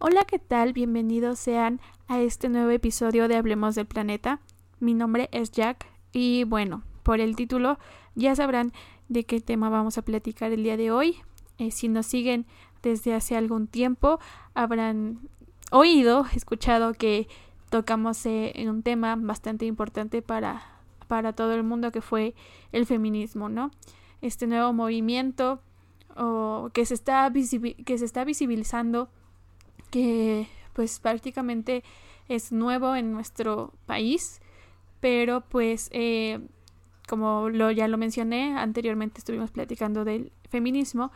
Hola, ¿qué tal? Bienvenidos sean a este nuevo episodio de Hablemos del Planeta. Mi nombre es Jack y bueno, por el título ya sabrán de qué tema vamos a platicar el día de hoy. Eh, si nos siguen desde hace algún tiempo, habrán oído, escuchado que tocamos eh, en un tema bastante importante para, para todo el mundo que fue el feminismo, ¿no? Este nuevo movimiento o que se está que se está visibilizando que pues prácticamente es nuevo en nuestro país, pero pues eh, como lo, ya lo mencioné anteriormente estuvimos platicando del feminismo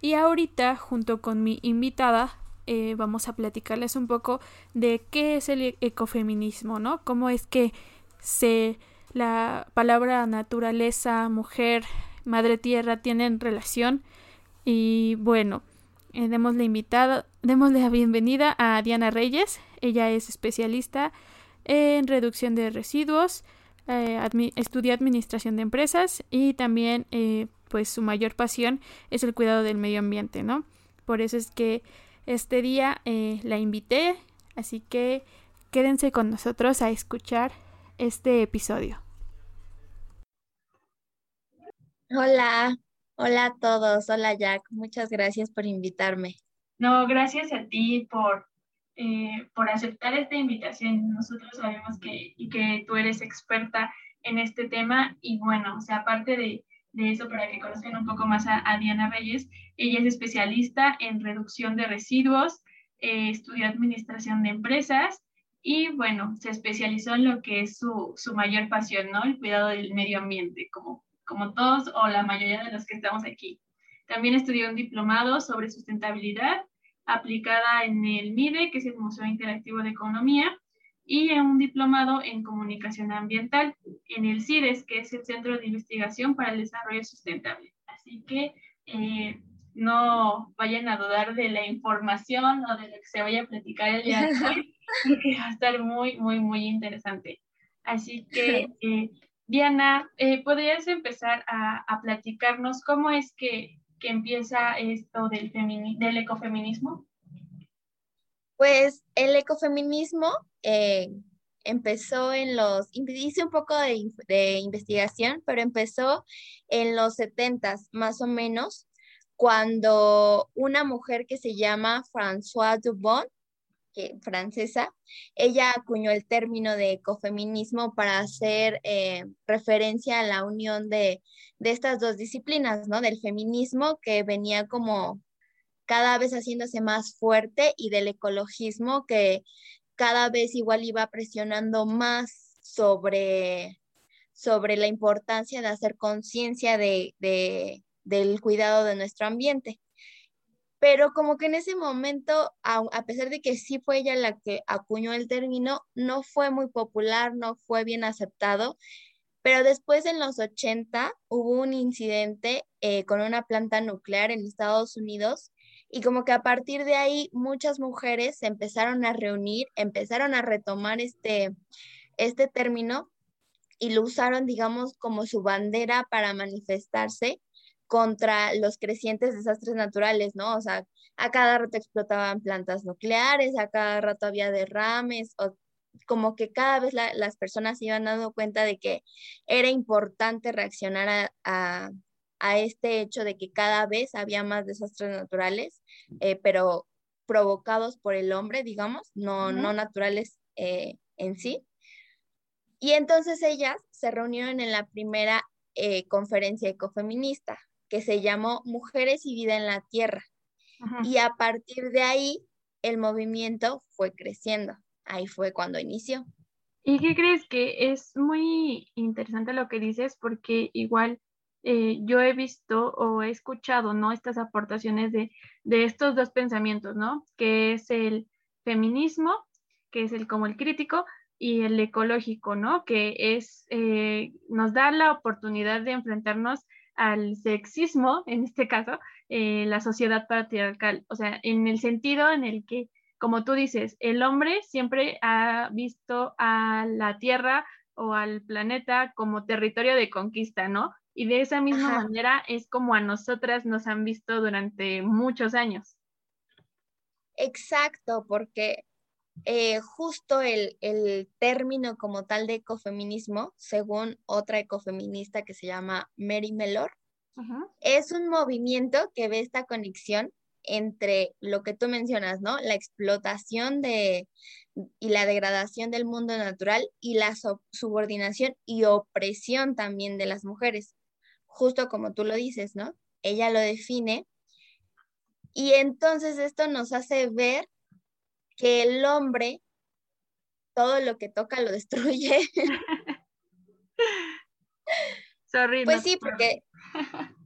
y ahorita junto con mi invitada eh, vamos a platicarles un poco de qué es el ecofeminismo, ¿no? Cómo es que se la palabra naturaleza, mujer, madre tierra tienen relación y bueno, eh, demos la invitada, demos la bienvenida a Diana Reyes. Ella es especialista en reducción de residuos, eh, estudia administración de empresas y también eh, pues su mayor pasión es el cuidado del medio ambiente, ¿no? Por eso es que este día eh, la invité, así que quédense con nosotros a escuchar este episodio. Hola, Hola a todos, hola Jack, muchas gracias por invitarme. No, gracias a ti por, eh, por aceptar esta invitación. Nosotros sabemos que, que tú eres experta en este tema y bueno, o sea, aparte de, de eso, para que conozcan un poco más a, Diana Reyes, ella es especialista en reducción de residuos, eh, estudió administración de empresas y bueno, se especializó en lo que es su, su mayor pasión, ¿no? El cuidado del medio ambiente, como como todos o la mayoría de los que estamos aquí. También estudió un diplomado sobre sustentabilidad aplicada en el MIDE, que es el Museo Interactivo de Economía, y en un diplomado en comunicación ambiental en el CIDES, que es el Centro de Investigación para el Desarrollo Sustentable. Así que eh, no vayan a dudar de la información o de lo que se vaya a platicar el día de hoy, porque va a estar muy, muy, muy interesante. Así que eh, Diana, eh, ¿podrías empezar a, platicarnos cómo es que, empieza esto del, del ecofeminismo? Pues el ecofeminismo eh, empezó en los, hice un poco de, de, investigación, pero empezó en los 70 más o menos, cuando una mujer que se llama Françoise Dubon francesa, ella acuñó el término de ecofeminismo para hacer eh, referencia a la unión de, estas dos disciplinas, ¿no? Del feminismo que venía como cada vez haciéndose más fuerte y del ecologismo que cada vez igual iba presionando más sobre, sobre la importancia de hacer conciencia de, del cuidado de nuestro ambiente pero como que en ese momento, a, pesar de que sí fue ella la que acuñó el término, no fue muy popular, no fue bien aceptado, pero después en los 80 hubo un incidente eh, con una planta nuclear en Estados Unidos y como que a partir de ahí muchas mujeres se empezaron a reunir, empezaron a retomar este, este término y lo usaron, digamos, como su bandera para manifestarse contra los crecientes desastres naturales, ¿no? O sea, a cada rato explotaban plantas nucleares, a cada rato había derrames, o como que cada vez las personas se iban dando cuenta de que era importante reaccionar a, este hecho de que cada vez había más desastres naturales, eh, pero provocados por el hombre, digamos, no, no naturales eh, en sí. Y entonces ellas se reunieron en la primera eh, conferencia ecofeminista, que se llamó Mujeres y Vida en la Tierra. Y a partir de ahí, el movimiento fue creciendo. Ahí fue cuando inició. ¿Y qué crees que es muy interesante lo que dices? Porque igual eh, yo he visto o he escuchado, ¿no? Estas aportaciones de, estos dos pensamientos, ¿no? Que es el feminismo, que es el como el crítico, y el ecológico, ¿no? Que es, eh, nos da la oportunidad de enfrentarnos al sexismo, en este caso, eh, la sociedad patriarcal, o sea, en el sentido en el que, como tú dices, el hombre siempre ha visto a la Tierra o al planeta como territorio de conquista, ¿no? Y de esa misma manera es como a nosotras nos han visto durante muchos años. Exacto, porque eh, justo el, el, término como tal de ecofeminismo, según otra ecofeminista que se llama Mary Mellor, es un movimiento que ve esta conexión entre lo que tú mencionas, ¿no? La explotación de, y la degradación del mundo natural y la subordinación y opresión también de las mujeres, justo como tú lo dices, ¿no? Ella lo define y entonces esto nos hace ver que el hombre todo lo que toca lo destruye. pues sí, porque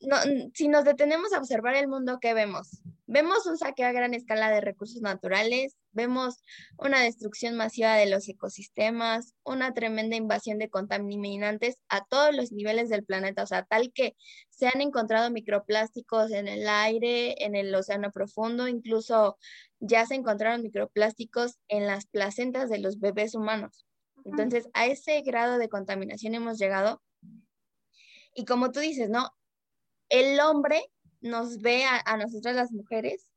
no, si nos detenemos a observar el mundo, ¿qué vemos? Vemos un saqueo a gran escala de recursos naturales, vemos una destrucción masiva de los ecosistemas, una tremenda invasión de contaminantes a todos los niveles del planeta, o sea, tal que se han encontrado microplásticos en el aire, en el océano profundo, incluso ya se encontraron microplásticos en las placentas de los bebés humanos. Entonces, a ese grado de contaminación hemos llegado. Y como tú dices, ¿no? El hombre nos ve a, a nosotras las mujeres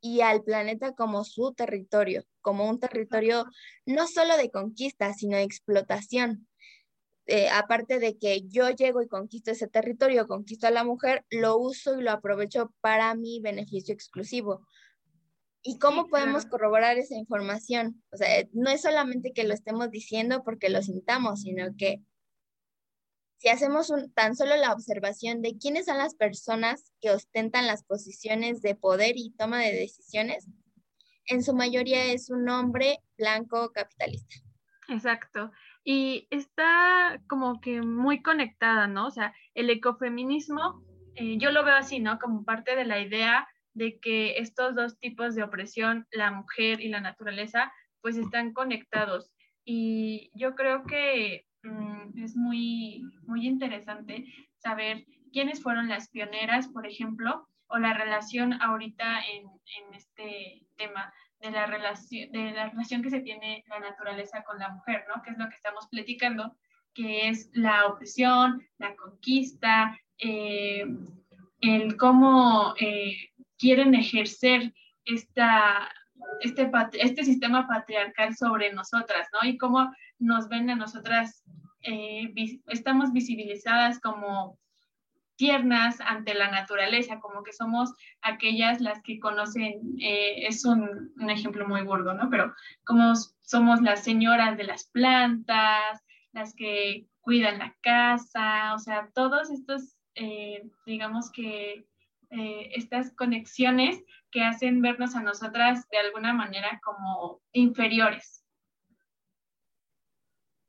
y al planeta como su territorio, como un territorio no solo de conquista, sino de explotación. Eh, aparte de que yo llego y conquisto ese territorio, conquisto a la mujer, lo uso y lo aprovecho para mi beneficio exclusivo. ¿Y cómo podemos corroborar esa información? O sea, no es solamente que lo estemos diciendo porque lo sintamos, sino que si hacemos un, tan solo la observación de quiénes son las personas que ostentan las posiciones de poder y toma de decisiones, en su mayoría es un hombre blanco capitalista. Exacto. Y está como que muy conectada, ¿no? O sea, el ecofeminismo, eh, yo lo veo así, ¿no? Como parte de la idea de que estos dos tipos de opresión, la mujer y la naturaleza, pues están conectados. Y yo creo que Mm, es muy, muy interesante saber quiénes fueron las pioneras, por ejemplo, o la relación ahorita en, este tema de la, relación, de la relación que se tiene la naturaleza con la mujer, ¿no? Que es lo que estamos platicando, que es la opresión, la conquista, eh, el cómo eh, quieren ejercer esta, este, este sistema patriarcal sobre nosotras, ¿no? Y cómo nos ven a nosotras, eh, estamos visibilizadas como tiernas ante la naturaleza, como que somos aquellas las que conocen, eh, es un, un, ejemplo muy burdo, ¿no? Pero como somos las señoras de las plantas, las que cuidan la casa, o sea, todos estos, eh, digamos que estas conexiones que hacen vernos a nosotras de alguna manera como inferiores.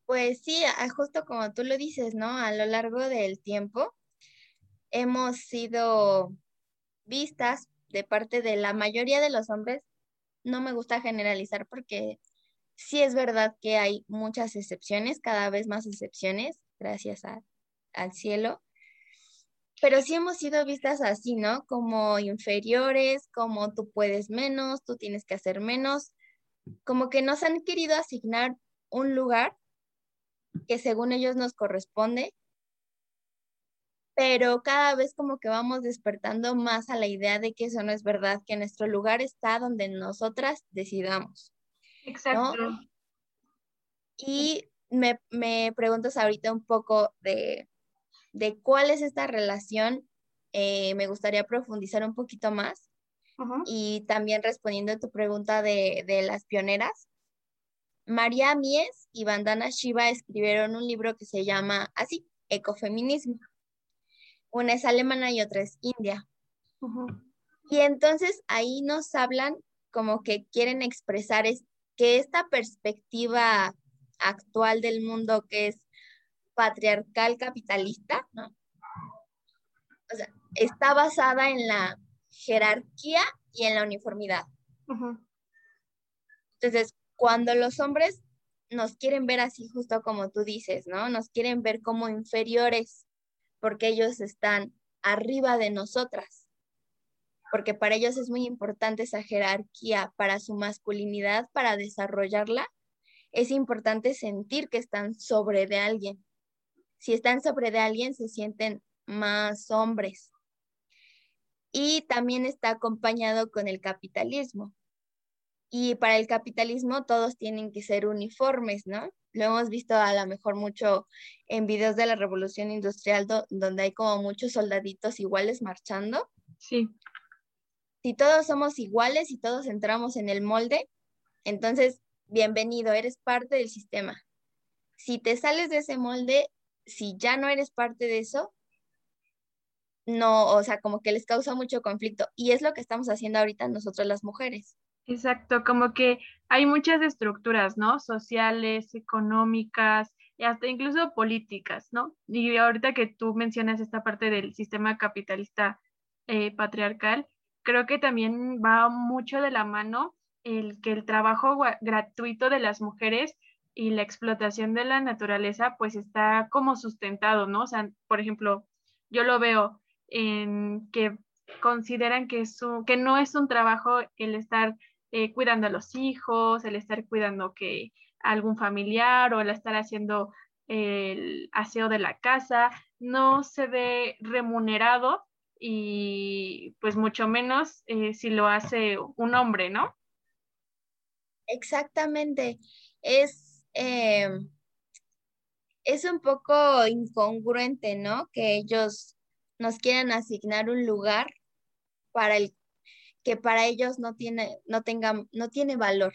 Pues sí, justo como tú lo dices, ¿no? A lo largo del tiempo hemos sido vistas de parte de la mayoría de los hombres. No me gusta generalizar porque sí es verdad que hay muchas excepciones, cada vez más excepciones, gracias al cielo. Pero sí hemos sido vistas así, ¿no? Como inferiores, como tú puedes menos, tú tienes que hacer menos. Como que nos han querido asignar un lugar que según ellos nos corresponde, pero cada vez como que vamos despertando más a la idea de que eso no es verdad, que nuestro lugar está donde nosotras decidamos. Exacto. Y me, me, preguntas ahorita un poco de, de cuál es esta relación. Eh, me gustaría profundizar un poquito más. Y también respondiendo a tu pregunta de, de las pioneras, María Mies y Vandana Shiva escribieron un libro que se llama así, Ecofeminismo. Una es alemana y otra es india. Y entonces ahí nos hablan como que quieren expresar es, que esta perspectiva actual del mundo que es patriarcal capitalista, ¿no? O sea, está basada en la jerarquía y en la uniformidad. Entonces, cuando los hombres nos quieren ver así justo como tú dices, ¿no? Nos quieren ver como inferiores porque ellos están arriba de nosotras, porque para ellos es muy importante esa jerarquía, para su masculinidad, para desarrollarla, es importante sentir que están sobre de alguien. Si están sobre de alguien, se sienten más hombres. y también está acompañado con el capitalismo. Y para el capitalismo todos tienen que ser uniformes, ¿no? Lo hemos visto a lo mejor mucho en videos de la revolución industrial donde hay como muchos soldaditos iguales marchando. Sí. Si todos somos iguales y todos entramos en el molde, entonces, bienvenido, eres parte del sistema. Si te sales de ese molde, si ya no eres parte de eso, no, o sea, como que les causa mucho conflicto. Y es lo que estamos haciendo ahorita nosotros las mujeres. Exacto, como que hay muchas estructuras, ¿no? Sociales, económicas y hasta incluso políticas, ¿no? Y ahorita que tú mencionas esta parte del sistema capitalista eh, patriarcal, creo que también va mucho de la mano el que el trabajo gratuito de las mujeres y la explotación de la naturaleza pues está como sustentado, ¿no? O sea, por ejemplo, yo lo veo en que consideran que, es que no es un trabajo el estar eh, cuidando a los hijos, el estar cuidando que algún familiar o el estar haciendo el aseo de la casa, no se ve remunerado y pues mucho menos eh, si lo hace un hombre, ¿no? Exactamente. Es, eh, es un poco incongruente, ¿no? Que ellos nos quieran asignar un lugar para el que para ellos no tiene, no tenga, no tiene valor.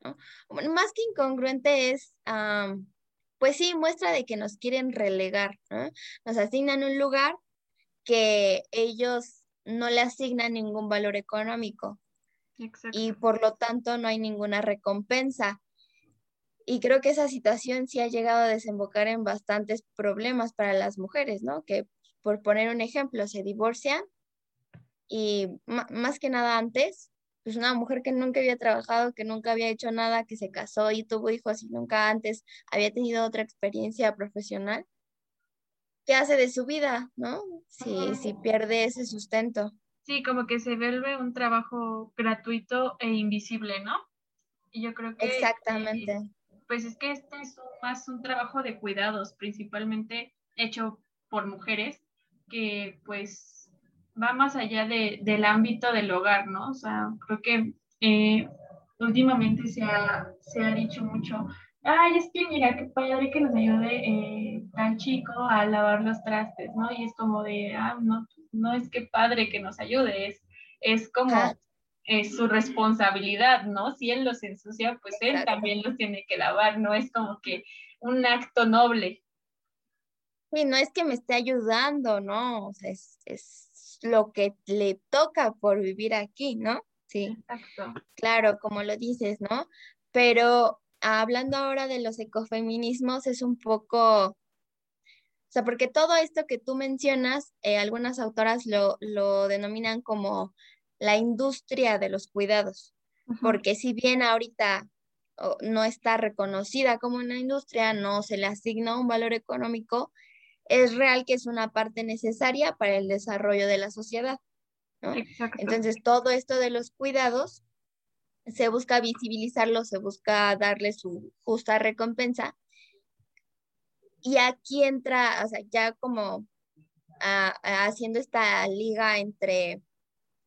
¿no? Más que incongruente es, pues sí, muestra de que nos quieren relegar. ¿no? Nos asignan un lugar que ellos no le asignan ningún valor económico. Y por lo tanto no hay ninguna recompensa. Y creo que esa situación sí ha llegado a desembocar en bastantes problemas para las mujeres, ¿no? Que por poner un ejemplo, se divorcian y más que nada antes, pues una mujer que nunca había trabajado, que nunca había hecho nada, que se casó y tuvo hijos y nunca antes había tenido otra experiencia profesional, ¿qué hace de su vida, no? Si, si pierde ese sustento. Sí, como que se vuelve un trabajo gratuito e invisible, ¿no? Y yo creo que... Exactamente. Eh, pues es que este es más un trabajo de cuidados, principalmente hecho por mujeres, que pues va más allá de, del ámbito del hogar, ¿no? O sea, creo que eh, últimamente se ha, se ha dicho mucho, ay, es que mira, qué padre que nos ayude eh, tan chico a lavar los trastes, ¿no? Y es como de, ah, no, no es que padre que nos ayude, es, es como es su responsabilidad, ¿no? Si él los ensucia, pues él también los tiene que lavar, no es como que un acto noble. Sí, no es que me esté ayudando, ¿no? O sea, es, es lo que le toca por vivir aquí, ¿no? Sí. Exacto. Claro, como lo dices, ¿no? Pero hablando ahora de los ecofeminismos, es un poco o sea, porque todo esto que tú mencionas, eh, algunas autoras lo, lo, denominan como la industria de los cuidados, porque si bien ahorita no está reconocida como una industria, no se le asigna un valor económico, es real que es una parte necesaria para el desarrollo de la sociedad. ¿no? Entonces, todo esto de los cuidados se busca visibilizarlo, se busca darle su justa recompensa y aquí entra, o sea, ya como haciendo esta liga entre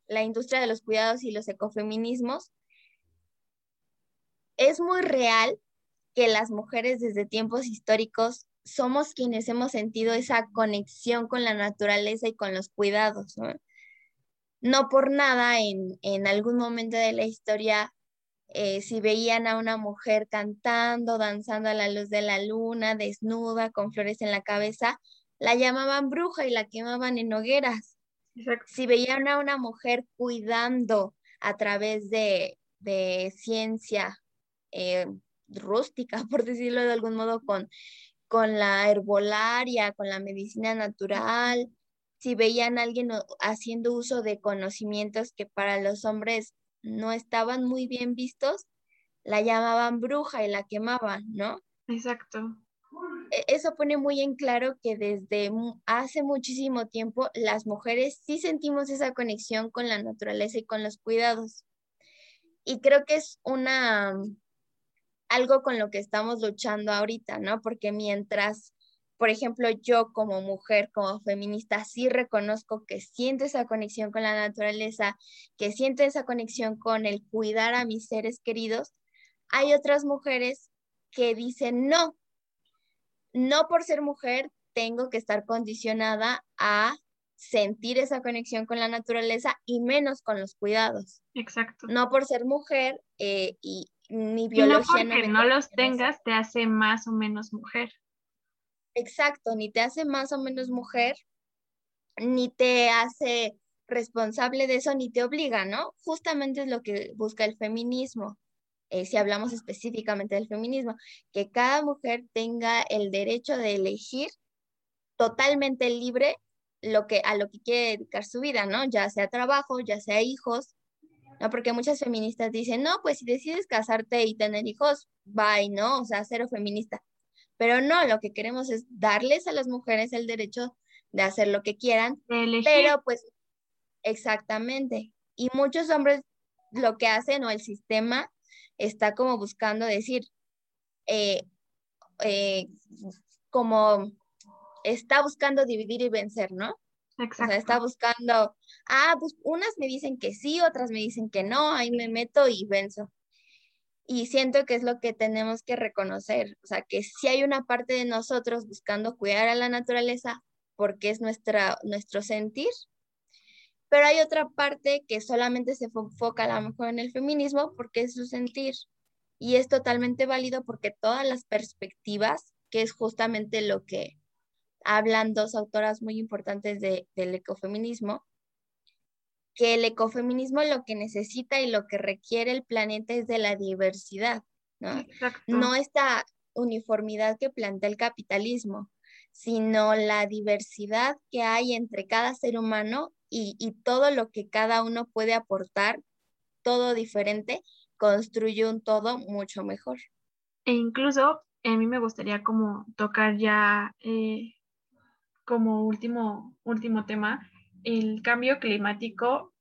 la industria de los cuidados y los ecofeminismos, es muy real que las mujeres desde tiempos históricos somos quienes hemos sentido esa conexión con la naturaleza y con los cuidados. No, por nada en, en algún momento de la historia eh, si veían a una mujer cantando, danzando a la luz de la luna, desnuda, con flores en la cabeza, la llamaban bruja y la quemaban en hogueras. Si veían a una mujer cuidando a través de, ciencia eh, rústica, por decirlo de algún modo, con, con la herbolaria, con la medicina natural, si veían a alguien haciendo uso de conocimientos que para los hombres no estaban muy bien vistos, la llamaban bruja y la quemaban, ¿no? Exacto. E, eso pone muy en claro que desde hace muchísimo tiempo las mujeres sí sentimos esa conexión con la naturaleza y con los cuidados. Y creo que es una algo con lo que estamos luchando ahorita, ¿no? Porque mientras por ejemplo, yo como mujer, como feminista, sí reconozco que siento esa conexión con la naturaleza, que siento esa conexión con el cuidar a mis seres queridos. Hay otras mujeres que dicen, no, no por ser mujer tengo que estar condicionada a sentir esa conexión con la naturaleza y menos con los cuidados. Exacto. No por ser mujer eh, y mi biología. Y no porque no, los tengas te hace más o menos mujer. Exacto, ni te hace más o menos mujer, ni te hace responsable de eso, ni te obliga, ¿no? Justamente es lo que busca el feminismo, eh, si hablamos específicamente del feminismo, que cada mujer tenga el derecho de elegir totalmente libre lo que, a lo que quiere dedicar su vida, ¿no? Ya sea trabajo, ya sea hijos, ¿no? Porque muchas feministas dicen, no, pues si decides casarte y tener hijos, bye, ¿no? O sea, cero feminista. Pero no, lo que queremos es darles a las mujeres el derecho de hacer lo que quieran, pero pues exactamente. Y muchos hombres lo que hacen o el sistema está como buscando decir, eh, eh, como está buscando dividir y vencer, ¿no? Exacto. O sea, está buscando, ah, pues unas me dicen que sí, otras me dicen que no, ahí me meto y venzo. Y siento que es lo que tenemos que reconocer, o sea, que si hay una parte de nosotros buscando cuidar a la naturaleza porque es nuestra, nuestro sentir, pero hay otra parte que solamente se enfoca a lo mejor en el feminismo porque es su sentir. Y es totalmente válido porque todas las perspectivas, que es justamente lo que hablan dos autoras muy importantes del ecofeminismo, que el ecofeminismo lo que necesita y lo que requiere el planeta es de la diversidad, ¿no? No esta uniformidad que plantea el capitalismo, sino la diversidad que hay entre cada ser humano y, todo lo que cada uno puede aportar, todo diferente, construye un todo mucho mejor. E incluso a mí me gustaría como tocar ya eh, como último, último tema, el cambio climático,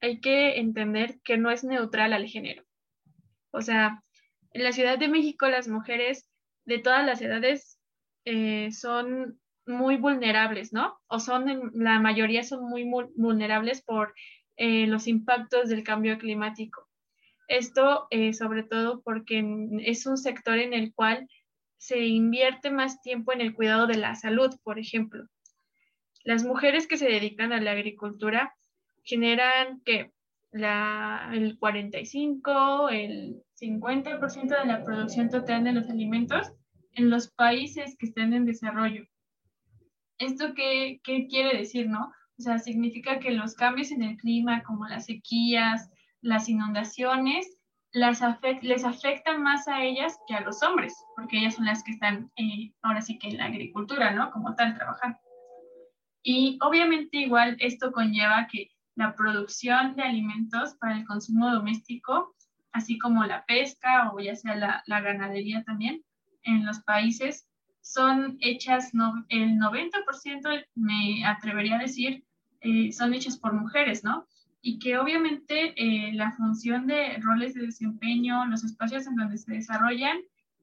hay que entender que no es neutral al género. O sea, en la Ciudad de México las mujeres de todas las edades eh, son muy vulnerables, ¿no? O son, la mayoría son muy vulnerables por eh, los impactos del cambio climático. Esto eh, sobre todo porque es un sector en el cual se invierte más tiempo en el cuidado de la salud, por ejemplo. Las mujeres que se dedican a la agricultura generan que el 45, el 50% de la producción total de los alimentos en los países que están en desarrollo. ¿Esto qué, qué quiere decir, no? O sea, significa que los cambios en el clima, como las sequías, las inundaciones, las les afectan más a ellas que a los hombres, porque ellas son las que están eh, ahora sí que en la agricultura, ¿no? Como tal, trabajando. Y obviamente igual esto conlleva que la producción de alimentos para el consumo doméstico, así como la pesca o ya sea la, la ganadería también, en los países son hechas, el 90% me atrevería a decir, eh, son hechas por mujeres, ¿no? y que obviamente eh, la función de roles de desempeño, los espacios en donde se desarrollan,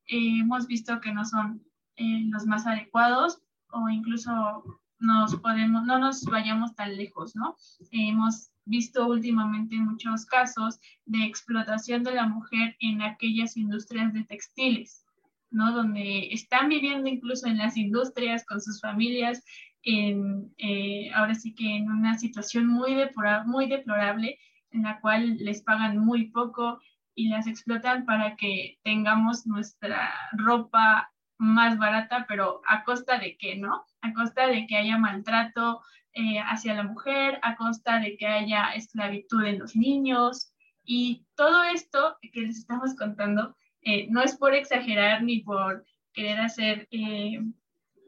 eh, hemos visto que no son los más adecuados o incluso nos podemos, no nos vayamos tan lejos, ¿no? hemos visto últimamente muchos casos de explotación de la mujer en aquellas industrias de textiles, ¿no? Donde están viviendo incluso en las industrias con sus familias eh, ahora sí que en una situación muy, muy deplorable en la cual les pagan muy poco y las explotan para que tengamos nuestra ropa más barata, pero a costa de qué, ¿no? A costa de que haya maltrato eh, hacia la mujer, a costa de que haya esclavitud en los niños. Y todo esto que les estamos contando eh, no es por exagerar ni por querer hacer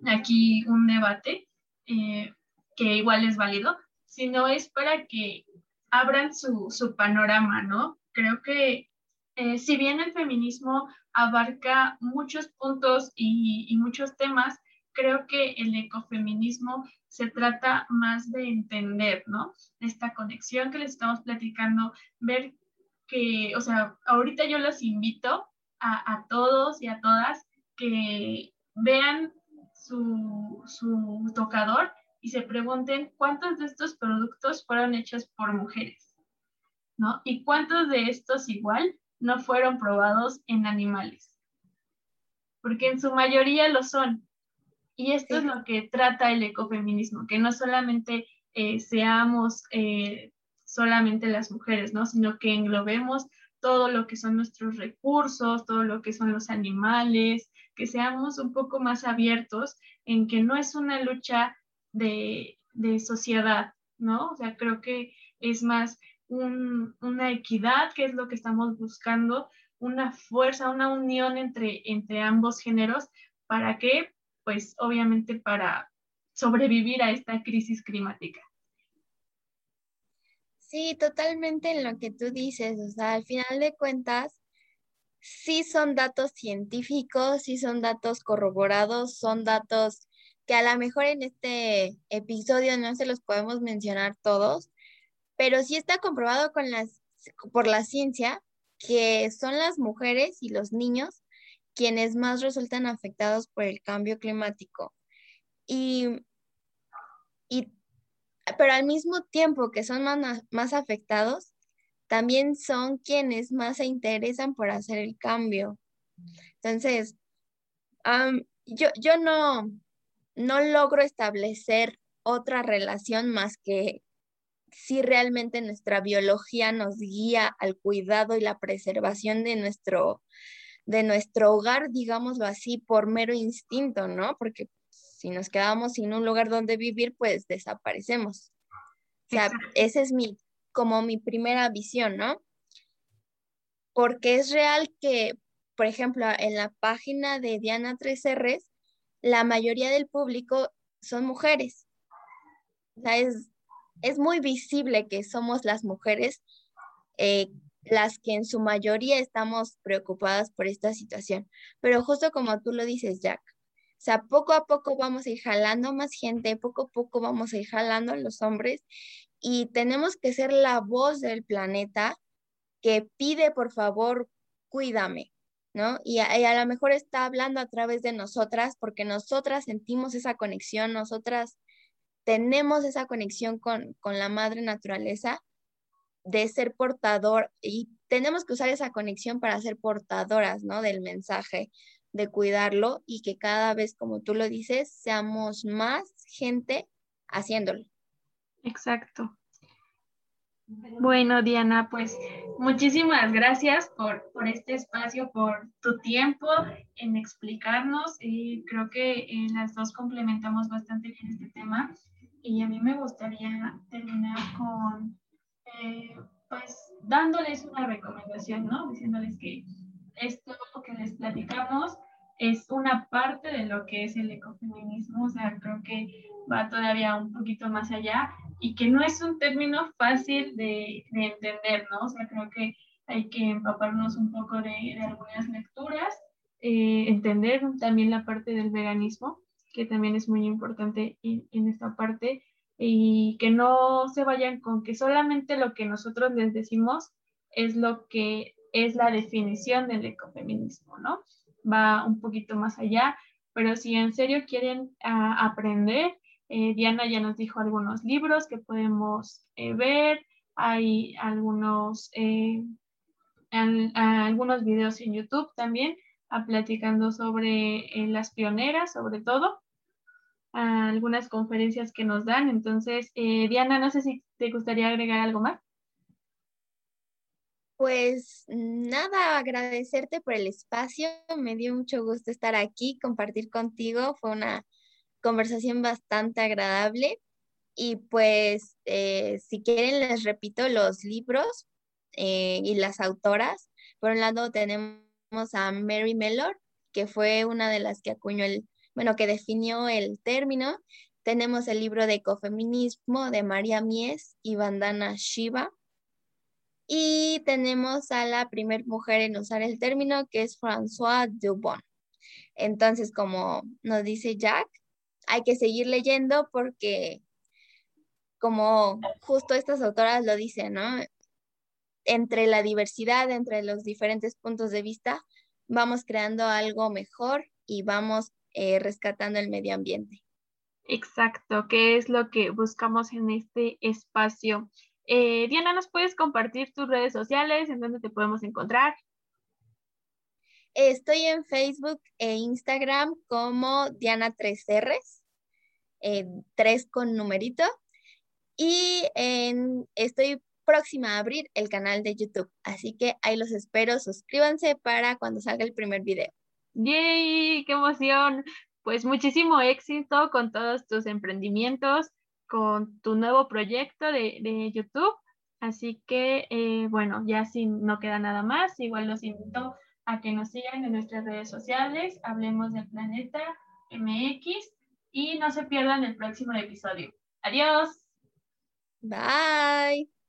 aquí un debate, eh, que igual es válido, sino es para que abran su, su panorama, ¿no? Creo que eh, si bien el feminismo abarca muchos puntos y, y, muchos temas, creo que el ecofeminismo se trata más de entender, ¿no? Esta conexión que les estamos platicando, ver que, o sea, ahorita yo los invito a, a todos y a todas que vean su, su tocador y se pregunten cuántos de estos productos fueron hechos por mujeres, ¿no? Y cuántos de estos igual no fueron probados en animales. Porque en su mayoría lo son. Y esto es lo que trata el ecofeminismo, que no solamente eh, seamos eh, solamente las mujeres, ¿no? Sino que englobemos todo lo que son nuestros recursos, todo lo que son los animales, que seamos un poco más abiertos en que no es una lucha de, sociedad, ¿no? O sea, creo que es más una equidad, que es lo que estamos buscando, una fuerza, una unión entre, entre ambos géneros, ¿para qué? Pues obviamente para sobrevivir a esta crisis climática. Sí, totalmente en lo que tú dices, o sea, al final de cuentas, sí son datos científicos, sí son datos corroborados, son datos que a lo mejor en este episodio no se los podemos mencionar todos, pero sí está comprobado con las, por la ciencia que son las mujeres y los niños quienes más resultan afectados por el cambio climático. Y, y pero al mismo tiempo que son más, más afectados, también son quienes más se interesan por hacer el cambio. Entonces, yo, yo no, no logro establecer otra relación más que si realmente nuestra biología nos guía al cuidado y la preservación de nuestro, de nuestro hogar, digámoslo así, por mero instinto, ¿no? Porque si nos quedamos sin un lugar donde vivir, pues desaparecemos. O sea, esa es mi, como mi primera visión, ¿no? Porque es real que, por ejemplo, en la página de Diana 3R, la mayoría del público son mujeres. O sea, es, es muy visible que somos las mujeres eh, las que en su mayoría estamos preocupadas por esta situación. Pero justo como tú lo dices, Jack, o sea, poco a poco vamos a ir jalando más gente, poco a poco vamos a ir jalando a los hombres y tenemos que ser la voz del planeta que pide, por favor, cuídame, ¿no? Y a, lo mejor está hablando a través de nosotras porque nosotras sentimos esa conexión, nosotras tenemos esa conexión con, con la madre naturaleza de ser portador y tenemos que usar esa conexión para ser portadoras, ¿no? Del mensaje de cuidarlo y que cada vez, como tú lo dices, seamos más gente haciéndolo. Exacto. Bueno, Diana, pues muchísimas gracias por, por este espacio, por tu tiempo en explicarnos. y creo que en las dos complementamos bastante bien este tema y a mí me gustaría terminar con, eh, pues, dándoles una recomendación, ¿no? Diciéndoles que esto que les platicamos es una parte de lo que es el ecofeminismo, o sea, creo que va todavía un poquito más allá y que no es un término fácil de, de entender, ¿no? O sea, creo que hay que empaparnos un poco de, de algunas lecturas, eh, entender también la parte del veganismo, que también es muy importante en, en esta parte, y que no se vayan con que solamente lo que nosotros les decimos es lo que es la definición del ecofeminismo, ¿no? Va un poquito más allá, pero si en serio quieren ah, aprender, eh, Diana ya nos dijo algunos libros que podemos eh, ver, hay algunos, eh, algunos videos en YouTube también ah, platicando sobre las pioneras, sobre todo, algunas conferencias que nos dan. Entonces, Diana, no sé si te gustaría agregar algo más. Pues nada, agradecerte por el espacio. Me dio mucho gusto estar aquí, compartir contigo. Fue una conversación bastante agradable. Y pues, eh, si quieren, les repito los libros eh, y las autoras. Por un lado, tenemos a Mary Mellor, que fue una de las que acuñó el, bueno, que definió el término. Tenemos el libro de ecofeminismo de María Mies y Vandana Shiva y tenemos a la primera mujer en usar el término, que es François Dubon. Entonces, como nos dice Jack, hay que seguir leyendo porque, como justo estas autoras lo dicen, ¿no? Entre la diversidad, entre los diferentes puntos de vista, vamos creando algo mejor y vamos eh, rescatando el medio ambiente. Exacto, ¿qué es lo que buscamos en este espacio? Eh, Diana, ¿nos puedes compartir tus redes sociales? ¿En dónde te podemos encontrar? Estoy en Facebook e Instagram como Diana 3Rs, eh, 3 con numerito. Y estoy próxima a abrir el canal de YouTube. Así que ahí los espero. Suscríbanse para cuando salga el primer video. ¡Yay! ¡Qué emoción! Pues muchísimo éxito con todos tus emprendimientos, con tu nuevo proyecto de, YouTube. Así que, eh, bueno, ya si no queda nada más, igual los invito a que nos sigan en nuestras redes sociales, Hablemos del Planeta MX y no se pierdan el próximo episodio. Adiós. Bye.